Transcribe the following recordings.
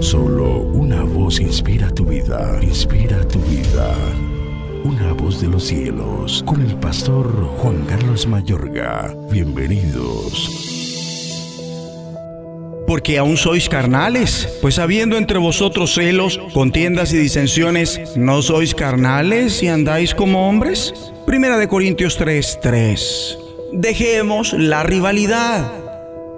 Solo una voz inspira tu vida, inspira tu vida. Una voz de los cielos, con el pastor Juan Carlos Mayorga. Bienvenidos. Porque aún sois carnales, pues habiendo entre vosotros celos, contiendas y disensiones, ¿no sois carnales y andáis como hombres? Primera de Corintios 3:3. Dejemos la rivalidad.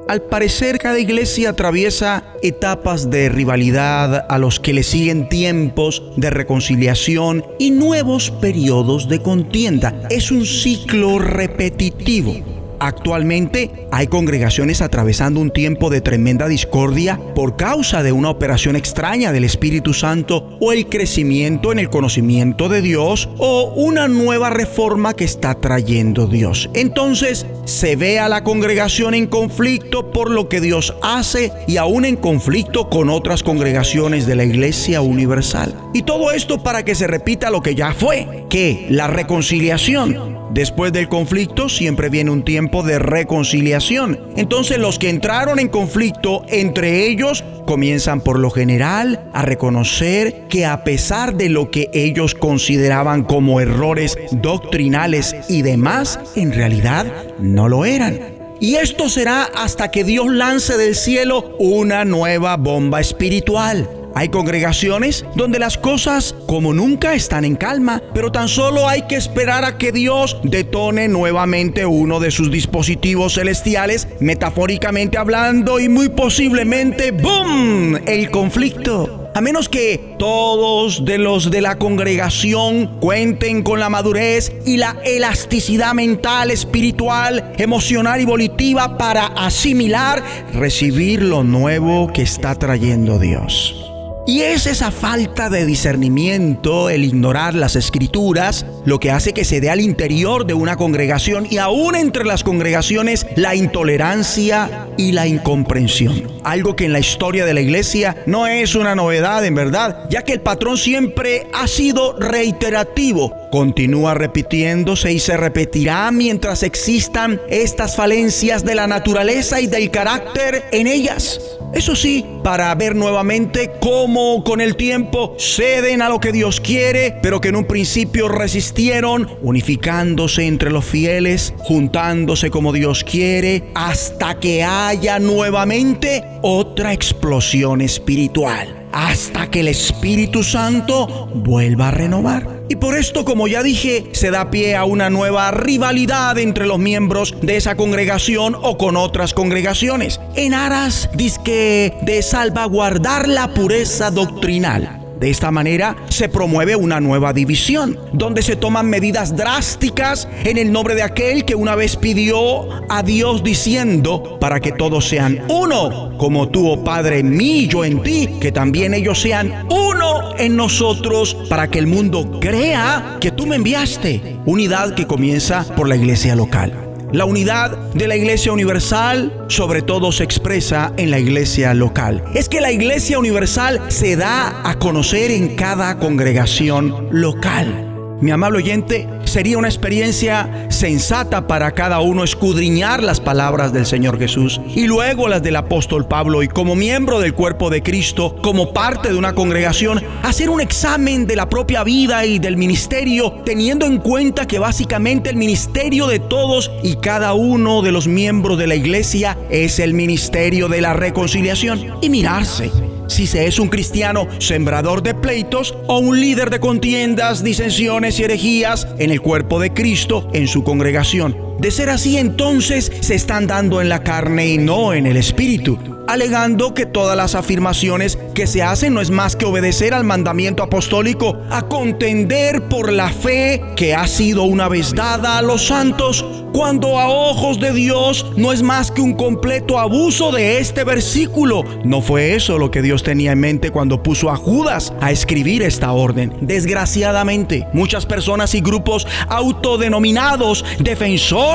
Al parecer cada iglesia atraviesa etapas de rivalidad a los que le siguen tiempos de reconciliación y nuevos periodos de contienda. Es un ciclo repetitivo. Actualmente hay congregaciones atravesando un tiempo de tremenda discordia por causa de una operación extraña del Espíritu Santo o el crecimiento en el conocimiento de Dios o una nueva reforma que está trayendo Dios. Entonces se ve a la congregación en conflicto por lo que Dios hace y aún en conflicto con otras congregaciones de la Iglesia Universal. Y todo esto para que se repita lo que ya fue, que la reconciliación Después del conflicto siempre viene un tiempo de reconciliación. Entonces los que entraron en conflicto entre ellos comienzan por lo general a reconocer que a pesar de lo que ellos consideraban como errores doctrinales y demás, en realidad no lo eran. Y esto será hasta que Dios lance del cielo una nueva bomba espiritual. Hay congregaciones donde las cosas como nunca están en calma, pero tan solo hay que esperar a que Dios detone nuevamente uno de sus dispositivos celestiales, metafóricamente hablando, y muy posiblemente, ¡boom!, el conflicto. A menos que todos de los de la congregación cuenten con la madurez y la elasticidad mental, espiritual, emocional y volitiva para asimilar, recibir lo nuevo que está trayendo Dios. Y es esa falta de discernimiento, el ignorar las escrituras, lo que hace que se dé al interior de una congregación y aún entre las congregaciones la intolerancia y la incomprensión. Algo que en la historia de la iglesia no es una novedad en verdad, ya que el patrón siempre ha sido reiterativo. Continúa repitiéndose y se repetirá mientras existan estas falencias de la naturaleza y del carácter en ellas. Eso sí, para ver nuevamente cómo con el tiempo ceden a lo que Dios quiere, pero que en un principio resistieron, unificándose entre los fieles, juntándose como Dios quiere, hasta que haya nuevamente otra explosión espiritual, hasta que el Espíritu Santo vuelva a renovar. Y por esto, como ya dije, se da pie a una nueva rivalidad entre los miembros de esa congregación o con otras congregaciones, en aras disque de salvaguardar la pureza doctrinal. De esta manera se promueve una nueva división, donde se toman medidas drásticas en el nombre de aquel que una vez pidió a Dios diciendo, para que todos sean uno, como tú, oh Padre, en mí, yo en ti, que también ellos sean uno en nosotros, para que el mundo crea que tú me enviaste. Unidad que comienza por la iglesia local. La unidad de la iglesia universal sobre todo se expresa en la iglesia local. Es que la iglesia universal se da a conocer en cada congregación local. Mi amable oyente, sería una experiencia sensata para cada uno escudriñar las palabras del Señor Jesús y luego las del apóstol Pablo y como miembro del cuerpo de Cristo, como parte de una congregación, hacer un examen de la propia vida y del ministerio, teniendo en cuenta que básicamente el ministerio de todos y cada uno de los miembros de la iglesia es el ministerio de la reconciliación y mirarse si se es un cristiano sembrador de pleitos o un líder de contiendas, disensiones y herejías en el cuerpo de Cristo en su congregación. De ser así, entonces se están dando en la carne y no en el espíritu alegando que todas las afirmaciones que se hacen no es más que obedecer al mandamiento apostólico a contender por la fe que ha sido una vez dada a los santos, cuando a ojos de Dios no es más que un completo abuso de este versículo. No fue eso lo que Dios tenía en mente cuando puso a Judas a escribir esta orden. Desgraciadamente, muchas personas y grupos autodenominados defensores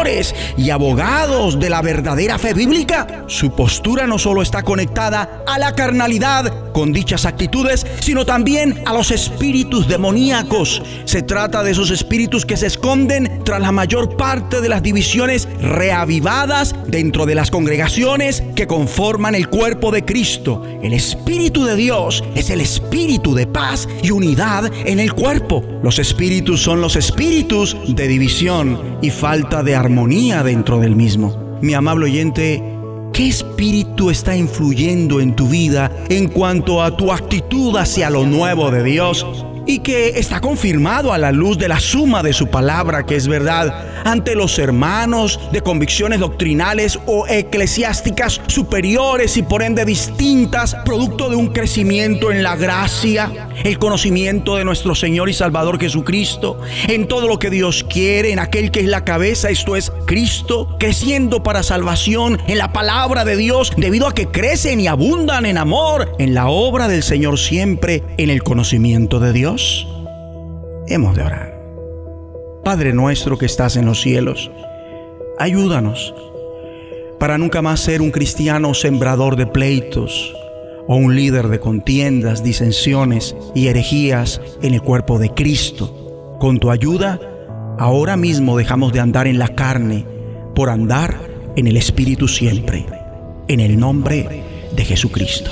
y abogados de la verdadera fe bíblica, su postura no solo está conectada a la carnalidad con dichas actitudes, sino también a los espíritus demoníacos. Se trata de esos espíritus que se esconden tras la mayor parte de las divisiones reavivadas dentro de las congregaciones que conforman el cuerpo de Cristo. El Espíritu de Dios es el espíritu de paz y unidad en el cuerpo. Los espíritus son los espíritus de división y falta de armonía dentro del mismo. Mi amable oyente, ¿Qué espíritu está influyendo en tu vida en cuanto a tu actitud hacia lo nuevo de Dios? y que está confirmado a la luz de la suma de su palabra, que es verdad, ante los hermanos de convicciones doctrinales o eclesiásticas superiores y por ende distintas, producto de un crecimiento en la gracia, el conocimiento de nuestro Señor y Salvador Jesucristo, en todo lo que Dios quiere, en aquel que es la cabeza, esto es Cristo, creciendo para salvación en la palabra de Dios, debido a que crecen y abundan en amor, en la obra del Señor siempre, en el conocimiento de Dios. Hemos de orar. Padre nuestro que estás en los cielos, ayúdanos para nunca más ser un cristiano sembrador de pleitos o un líder de contiendas, disensiones y herejías en el cuerpo de Cristo. Con tu ayuda, ahora mismo dejamos de andar en la carne por andar en el Espíritu siempre, en el nombre de Jesucristo.